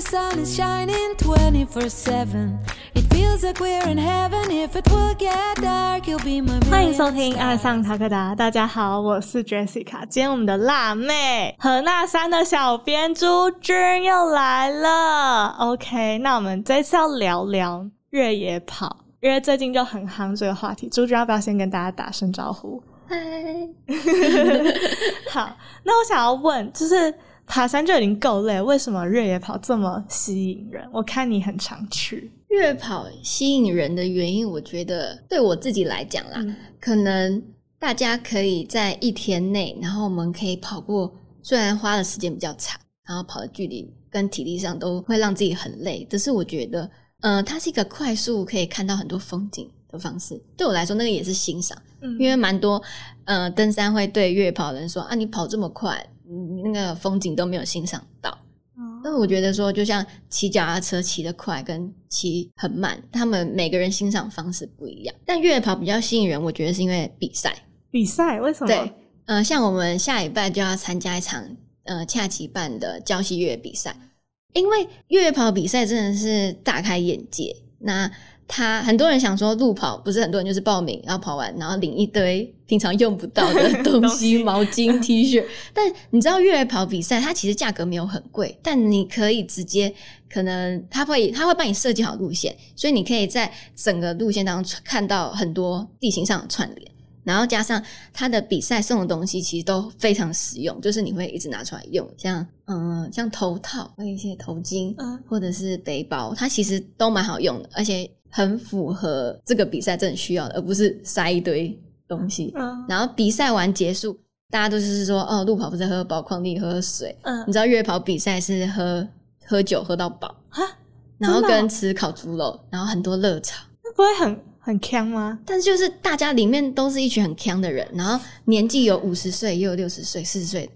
sun is shining 24-7 It feels like we're in heaven If it get dark, you'll be my 欢迎收听《爱上塔克达》，大家好，我是 Jessica。今天我们的辣妹和那山的小编朱军又来了。OK，那我们这次要聊聊越野跑，因为最近就很夯这个话题。朱军要不要先跟大家打声招呼？嗨，好，那我想要问，就是。爬山就已经够累，为什么越野跑这么吸引人？我看你很常去，越野跑吸引人的原因，我觉得对我自己来讲啦，嗯可能大家可以在一天内，然后我们可以跑过，虽然花的时间比较长，然后跑的距离跟体力上都会让自己很累，但是我觉得，呃，它是一个快速可以看到很多风景的方式。对我来说，那个也是欣赏，嗯因为蛮多呃登山会对越野跑的人说啊，你跑这么快，你那个风景都没有欣赏到。哦但我觉得说，就像骑脚踏车骑得快跟骑很慢，他们每个人欣赏方式不一样。但越野跑比较吸引人，我觉得是因为比赛。比赛为什么？对，呃，像我们下礼拜就要参加一场呃恰吉办的交溪越野比赛，因为越野跑比赛真的是大开眼界。那他很多人想说路跑，不是很多人就是报名，然后跑完，然后领一堆平常用不到的东东西，西毛巾、T 恤。但你知道越野跑比赛，它其实价格没有很贵，但你可以直接可能他会他会帮你设计好路线，所以你可以在整个路线当中看到很多地形上的串联。然后加上他的比赛送的东西，其实都非常实用，就是你会一直拿出来用，像嗯、像头套，还有一些头巾，嗯或者是背包，它其实都蛮好用的，而且很符合这个比赛真的需要的，而不是塞一堆东西。嗯然后比赛完结束，大家都是说哦，路跑不是喝宝矿力喝喝水，嗯你知道越野跑比赛是喝喝酒喝到饱，哈，然后跟吃烤猪肉，然后很多热炒。那不会很很呛吗？但是就是大家里面都是一群很强的人，然后年纪有五十岁，也有六十岁、四十岁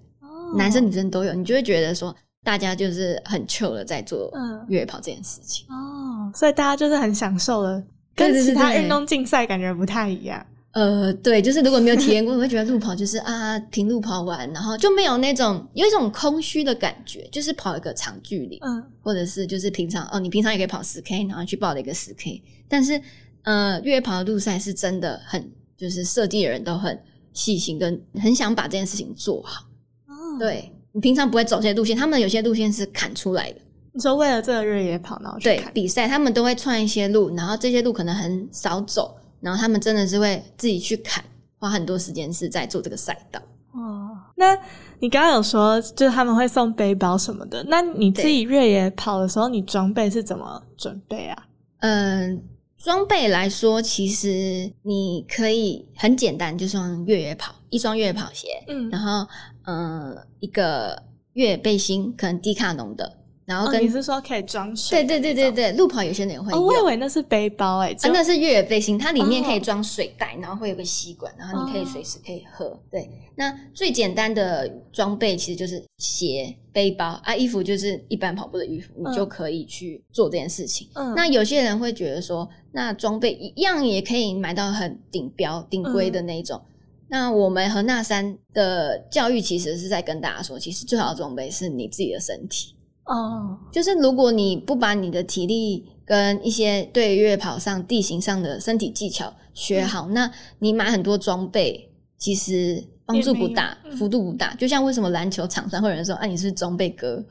男生女生都有，你就会觉得说，大家就是很 chill 的在做嗯越野跑这件事情。哦，所以大家就是很享受的，对对对跟其他运动竞赛感觉不太一样。呃，对，就是如果没有体验过，我会觉得路跑就是啊，平路跑完，然后就没有那种有一种空虚的感觉，就是跑一个长距离，嗯或者是就是平常哦，你平常也可以跑十 K，然后去报了一个十 K，但是呃，越野跑的路赛是真的很，就是设计的人都很细心，跟很想把这件事情做好。哦，对你平常不会走这些路线，他们有些路线是砍出来的。你说为了这个越野跑，然后对，比赛，他们都会串一些路，然后这些路可能很少走，然后他们真的是会自己去砍，花很多时间是在做这个赛道。哦，那你刚刚有说，就是他们会送背包什么的，那你自己越野跑的时候，你装备是怎么准备啊？嗯，装备来说，其实你可以很简单，就双越野跑，一双越野跑鞋，嗯。然后嗯一个越野背心，可能迪卡侬的，然后哦，跟、你是说可以装水对？对对对对，路跑有些人也会哦，我以为那是背包哎、欸，啊，那是越野背心，它里面可以哦装水袋，然后会有个吸管，然后你可以哦随时可以喝。对，那最简单的装备其实就是鞋、背包啊，衣服就是一般跑步的衣服，嗯你就可以去做这件事情。嗯那有些人会觉得说，那装备一样也可以买到很顶标、顶规的那一种。那我们和那山的教育其实是在跟大家说，其实最好的装备是你自己的身体。哦，就是如果你不把你的体力跟一些对越野跑上地形上的身体技巧学好，那你买很多装备其实帮助不大幅度不大。就像为什么篮球场上会有人说：“啊，你是装备哥？”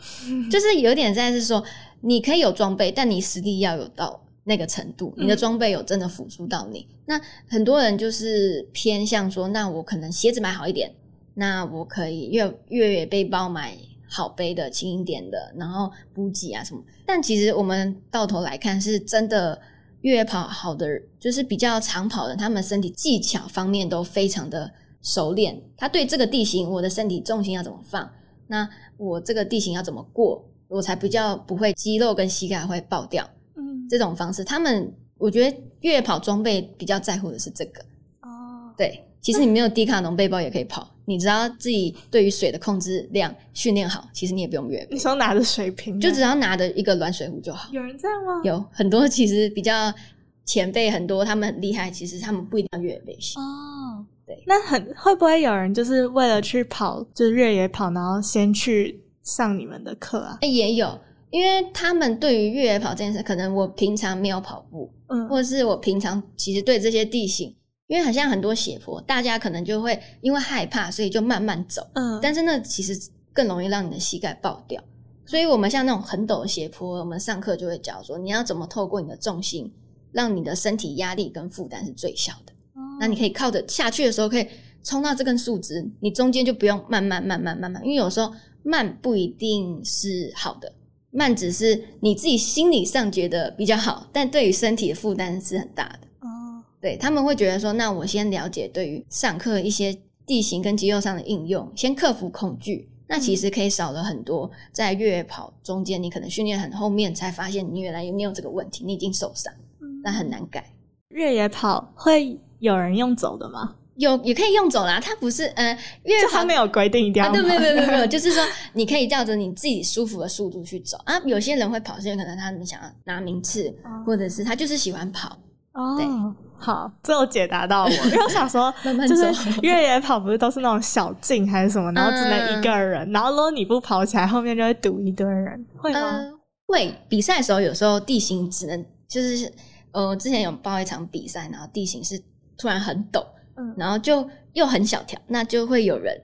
就是有点在是说，你可以有装备，但你实力要有到那个程度，你的嗯装备有真的辅助到你。那很多人就是偏向说，那我可能鞋子买好一点，那我可以越越野背包买好背的、轻一点的，然后补给啊什么。但其实我们到头来看，是真的越野跑好的，就是比较长跑的，他们身体技巧方面都非常的熟练。他对这个地形，我的身体重心要怎么放，那我这个地形要怎么过，我才比较不会肌肉跟膝盖会爆掉。嗯，这种方式，他们我觉得越野跑装备比较在乎的是这个。哦，对，其实你没有迪卡侬背包也可以跑，你只要自己对于水的控制量训练好，其实你也不用越野背你，说拿着水瓶，就只要拿着一个暖水壶就好。有人这样吗？有很多其实比较前辈，很多他们很厉害，其实他们不一定要越野背心。哦，对那很会不会有人就是为了去跑，就是越野跑，然后先去上你们的课啊？哎、也有，因为他们对于越野跑这件事，可能我平常没有跑步，嗯或者是我平常其实对这些地形，因为好像很多斜坡，大家可能就会因为害怕，所以就慢慢走。嗯，但是那其实更容易让你的膝盖爆掉。所以我们像那种很陡的斜坡，我们上课就会教说，你要怎么透过你的重心，让你的身体压力跟负担是最小的。那你可以靠着下去的时候，可以冲到这根树枝，你中间就不用慢慢慢慢慢慢，因为有时候慢不一定是好的，慢只是你自己心理上觉得比较好，但对于身体的负担是很大的。哦，对他们会觉得说，那我先了解对于上课一些地形跟肌肉上的应用，先克服恐惧。那其实可以少了很多在越野跑中间，你可能训练很后面才发现你原来你有这个问题，你已经受伤，那很难改。越野跑会有人用走的吗？有也可以用走啦，它不是呃越野跑就他没有规定一定要啊，对，没有没有没有没有，就是说你可以照着你自己舒服的速度去走啊。有些人会跑，是因为可能他们想要拿名次，哦或者是他就是喜欢跑。对。哦，好，最后解答到我，因为我想说，慢慢就是 越野跑不是都是那种小径还是什么，然后只能一个人，然后如果你不跑起来，后面就会堵一堆人，会吗？呃，会比赛的时候，有时候地形只能就是呃，之前有报一场比赛，然后地形是突然很陡，嗯。然后就又很小条，那就会有人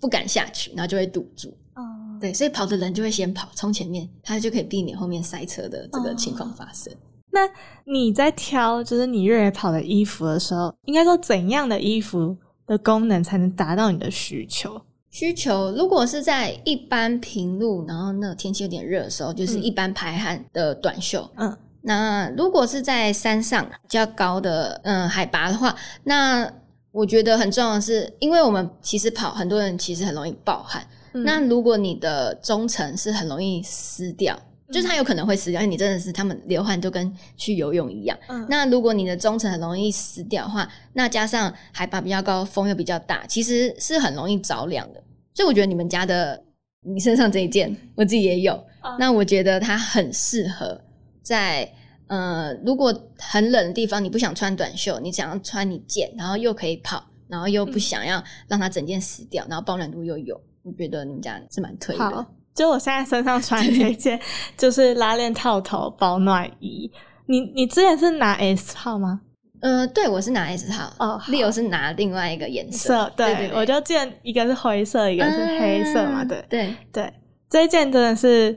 不敢下去，然后就会堵住。哦，对，所以跑的人就会先跑，冲前面，他就可以避免后面塞车的这个哦情况发生。那你在挑就是你越野跑的衣服的时候，应该说怎样的衣服的功能才能达到你的需求？需求如果是在一般平路，然后那天气有点热的时候，就是嗯一般排汗的短袖。嗯那如果是在山上比较高的嗯海拔的话，那我觉得很重要的是，因为我们其实跑，很多人其实很容易暴汗。嗯那如果你的中层是很容易湿掉，就是它有可能会死掉，因为你真的是他们流汗就跟去游泳一样。嗯那如果你的中层很容易死掉的话，那加上海拔比较高，风又比较大，其实是很容易着凉的。所以我觉得你们家的你身上这一件，我自己也有。哦那我觉得它很适合在呃，如果很冷的地方，你不想穿短袖，你想要穿你件，然后又可以跑，然后又不嗯想要让它整件死掉，然后保暖度又有，我觉得你们家是蛮推的好。，就我现在身上穿 的这一件就是拉链套头保暖衣。你你之前是拿 S 号吗？呃，对我是拿 S 号，哦好。Leo 是拿另外一个颜色，色对，对对我就见一个是灰色，一个是黑色嘛，嗯对。对，对，这一件真的是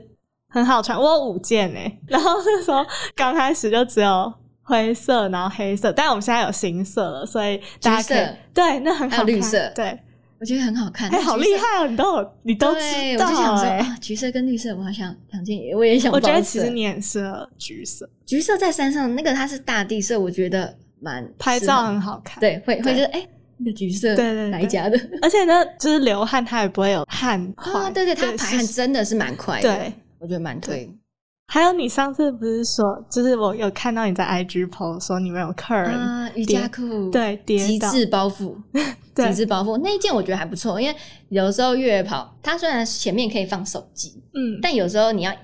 很好穿，我有五件诶，然后那时候刚开始就只有灰色，然后黑色，但我们现在有新色了，所以大家可以对，那很好看，绿色。对，我觉得很好看。哎、好厉！害哦，你都有你都对，知道我就想说橘色跟绿色，我好想两件也，我也想。我觉得其实你很适合橘色，橘色在山上，那个它是大地色，我觉得蛮拍照很好看，，对，会会觉得哎，那个橘色，对对对哪一家的？而且呢，就是流汗它也不会有汗块，啊，对对，它排汗真的是蛮快的，对。我觉得蛮推。还有，你上次不是说，就是我有看到你在 IG post 说你们有客人、啊，瑜伽裤，对极致包覆，对。极致包覆那一件我觉得还不错，因为有时候越野跑，它虽然前面可以放手机，嗯，但有时候你要就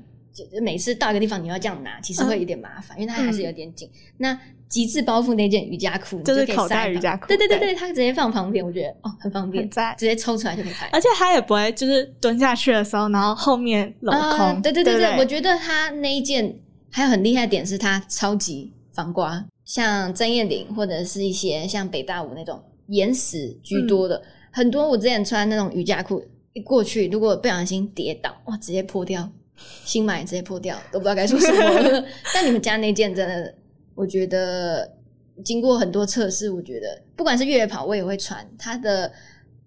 每次到一个地方你要这样拿，其实会有点麻烦，因为它还是嗯有点紧。那极致包覆那件瑜伽裤，就是口袋塞瑜伽裤对对对对对，它直接放旁边，我觉得哦很方便直接抽出来就可以拍。而且它也不会就是蹲下去的时候，然后后面镂空，啊对对对对，我觉得它那一件还有很厉害的点是它超级防刮，像曾燕玲或者是一些像北大武那种岩石居多嗯的，很多我之前穿那种瑜伽裤一过去，如果不小心跌倒，哇，直接破掉，新买直接破掉，都不知道该说什么了。但你们家那件真的，我觉得经过很多测试，我觉得不管是越野跑，我也会穿它的。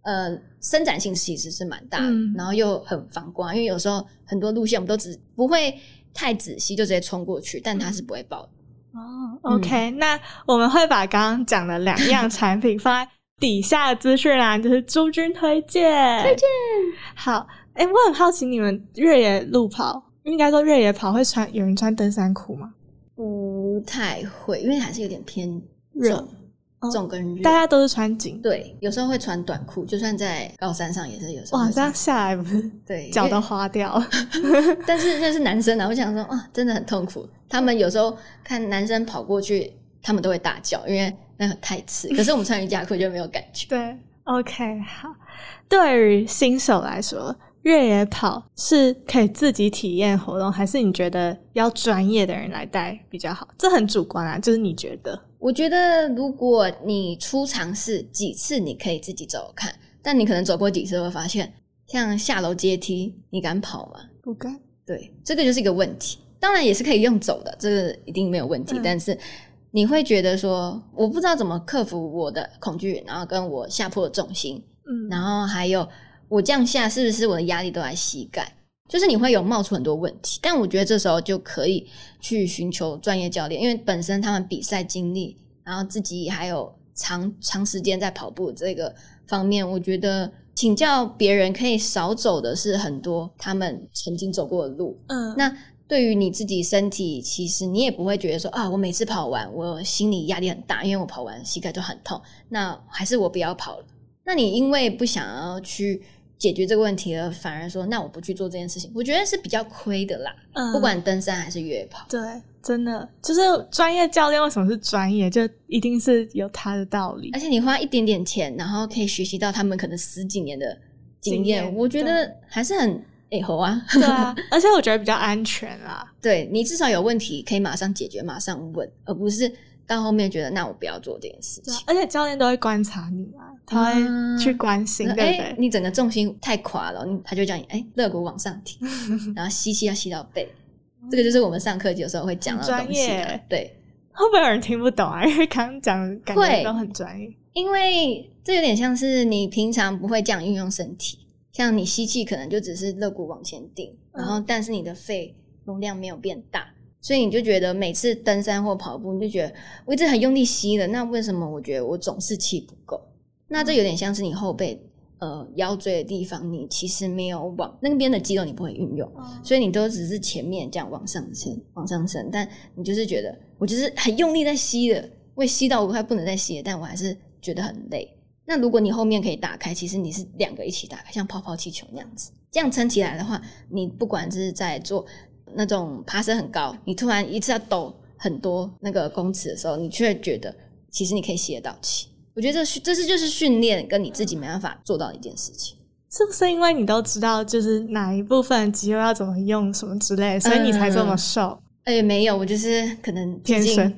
呃，伸展性其实是蛮大的，嗯然后又很防刮，因为有时候很多路线我们都只不会太仔细，就直接冲过去，但它是不会爆的。哦，OK，、那我们会把刚刚讲的两样产品放在底下的资讯栏，就是朱军推荐。推荐。好，哎、我很好奇，你们越野路跑，应该说越野跑会穿有人穿登山裤吗？不太会，因为还是有点偏热重跟热。大家都是穿紧。对，有时候会穿短裤，就算在高山上也是有时候哇。这样下来不是对，脚都花掉了？但是那是男生啊，我想说啊，真的很痛苦。他们有时候看男生跑过去，他们都会大叫，因为那个太刺。可是我们穿瑜伽裤就没有感觉。对，OK，好。对于新手来说，越野跑是可以自己体验活动，还是你觉得要专业的人来带比较好？这很主观啊，就是你觉得？我觉得如果你初尝试几次，你可以自己走看，但你可能走过几次会发现，像下楼阶梯，你敢跑吗？不敢。对，这个就是一个问题。当然也是可以用走的，这个一定没有问题。嗯但是你会觉得说，我不知道怎么克服我的恐惧，然后跟我下坡的重心，嗯，然后还有我这样下是不是我的压力都在膝盖？就是你会有冒出很多问题，但我觉得这时候就可以去寻求专业教练，因为本身他们比赛经历，然后自己还有长长时间在跑步这个方面，我觉得请教别人可以少走的是很多他们曾经走过的路。嗯，那对于你自己身体，其实你也不会觉得说啊，我每次跑完我心里压力很大，因为我跑完膝盖就很痛，那还是我不要跑了。那你因为不想要去解决这个问题了，反而说那我不去做这件事情，我觉得是比较亏的啦。嗯不管登山还是越野跑，对，真的就是专业教练为什么是专业，就一定是有他的道理而。且你花一点点钱，然后可以学习到他们可能十几年的经经验，验我觉得还是很诶好啊。对啊，而且我觉得比较安全啦。对你至少有问题可以马上解决，马上问，而不是到后面觉得那我不要做这件事情。而且教练都会观察你啊，他嗯会去关心，对不哎、对？你整个重心太垮了，他就叫你哎，肋骨往上提，然后吸气要吸到背。这个就是我们上课有时候会讲到的东西。对，会不会有人听不懂啊？因为刚刚讲的感觉会都很专业。因为这有点像是你平常不会这样运用身体，像你吸气可能就只是肋骨往前顶，嗯然后但是你的肺容量没有变大，所以你就觉得每次登山或跑步，你就觉得我一直很用力吸的，那为什么我觉得我总是气不够？那这有点像是你后背呃腰椎的地方，你其实没有往那边的肌肉你不会运用，所以你都只是前面这样往上升，往上升，但你就是觉得我就是很用力在吸的，我也吸到我快不能再吸了，但我还是觉得很累。那如果你后面可以打开，其实你是两个一起打开，像泡泡气球那样子，这样撑起来的话，你不管是在做那种爬升很高，你突然一次要抖很多那个公尺的时候，你却觉得其实你可以吸得到气。我觉得这是这是就是训练跟你自己没办法做到的一件事情。是不是因为你都知道，就是哪一部分肌肉要怎么用，什么之类的，所以你才这么瘦？哎、没有，我就是可能天生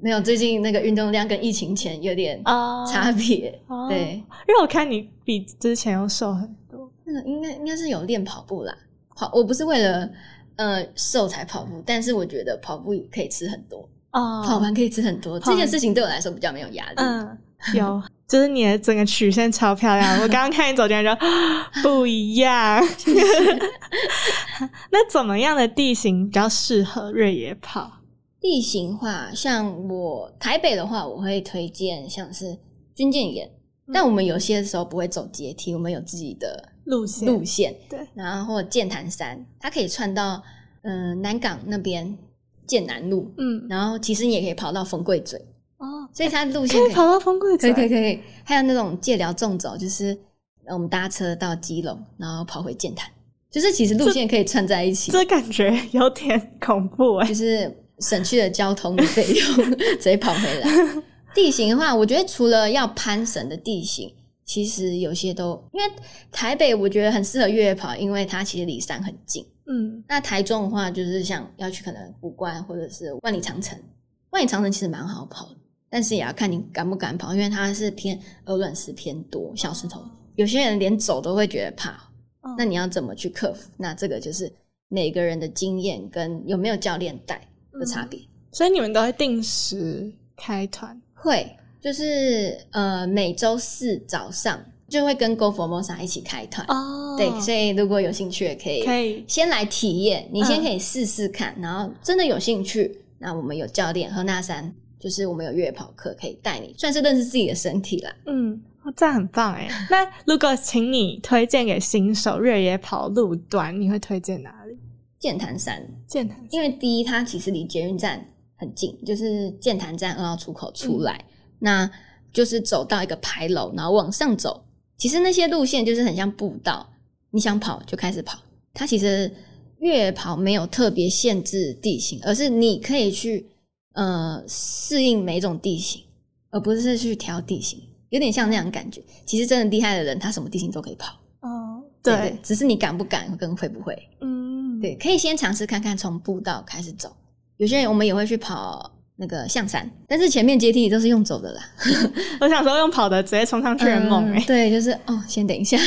没有，最近那个运动量跟疫情前有点啊差别。哦对，因为我看你比之前要瘦很多。那个应该应该是有练跑步啦，跑我不是为了呃瘦才跑步，但是我觉得跑步可以吃很多，哦，跑完可以吃很多，这件事情对我来说比较没有压力。嗯，有，就是你的整个曲线超漂亮。我刚刚看你走进来就 不一样。那怎么样的地形比较适合越野跑？地形化，像我台北的话，我会推荐像是军舰岩，嗯但我们有些时候不会走阶梯，我们有自己的路线。路线，对，然后或剑潭山，它可以串到嗯、呃南港那边剑南路，嗯，然后其实你也可以跑到丰贵嘴，哦，所以它路线可以跑到风柜可以可以以。可以，还有那种借寮纵走，就是呃我们搭车到基隆，然后跑回剑潭，就是其实路线可以串在一起，这感觉有点恐怖哎、就是省去了交通的费用，直接跑回来。地形的话，我觉得除了要攀绳的地形，其实有些都因为台北我觉得很适合越野跑，因为它其实离山很近。嗯，那台中的话，就是像要去可能古关或者是万里长城，万里长城其实蛮好跑的，但是也要看你敢不敢跑，因为它是偏鹅卵石偏多，小石头，有些人连走都会觉得怕。哦那你要怎么去克服？那这个就是每个人的经验跟有没有教练带的差别。所以你们都会定时开团会就是呃每周四早上就会跟 Go Formosa 一起开团。哦对，所以如果有兴趣，也可以可以先来体验，你先嗯可以试试看，然后真的有兴趣，那我们有教练何那山，就是我们有越野跑课可以带你，算是认识自己的身体啦。嗯，哦这样很棒哎。那如果请你推荐给新手越野跑路段，你会推荐哪里？剑潭山，剑潭因为第一它其实离捷运站很近，就是剑潭站二号出口出来，嗯那就是走到一个牌楼，然后往上走，其实那些路线就是很像步道，你想跑就开始跑。它其实越跑没有特别限制地形，而是你可以去呃适应每种地形，而不是去挑地形，有点像那样的感觉。其实真的厉害的人，他什么地形都可以跑。哦，对对，只是你敢不敢跟会不会。嗯，对，可以先尝试看看从步道开始走。有些人我们也会去跑那个象山，但是前面阶梯都是用走的啦。我想说用跑的直接冲上去很猛哎、嗯对，就是哦，先等一下。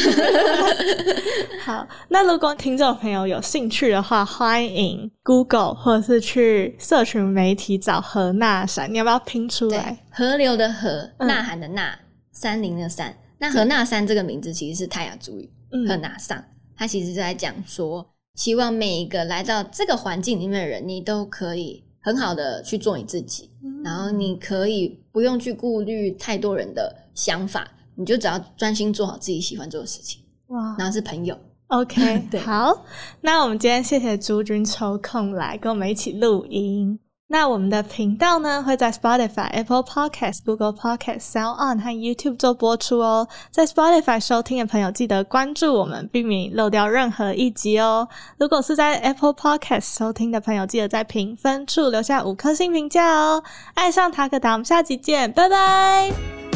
好，那如果听众朋友有兴趣的话，欢迎 Google 或者是去社群媒体找何那山，你要不要拼出对来？，河流的河，嗯呐喊的呐，山林的山。那何那山这个名字其实是泰雅族语，河嗯纳上，它其实是在讲说，希望每一个来到这个环境里面的人，你都可以很好的去做你自己，然后你可以不用去顾虑太多人的想法，你就只要专心做好自己喜欢做的事情，哇然后是朋友。，OK，对好，那我们今天谢谢朱军抽空来跟我们一起录音。那我们的频道呢会在 Spotify、Apple Podcast、Google Podcast、Sound On 和 YouTube 做播出哦。在 Spotify 收听的朋友，记得关注我们，避免漏掉任何一集哦。如果是在 Apple Podcast 收听的朋友，记得在评分处留下五颗星评价哦。爱上塔克达，我们下集见，拜拜。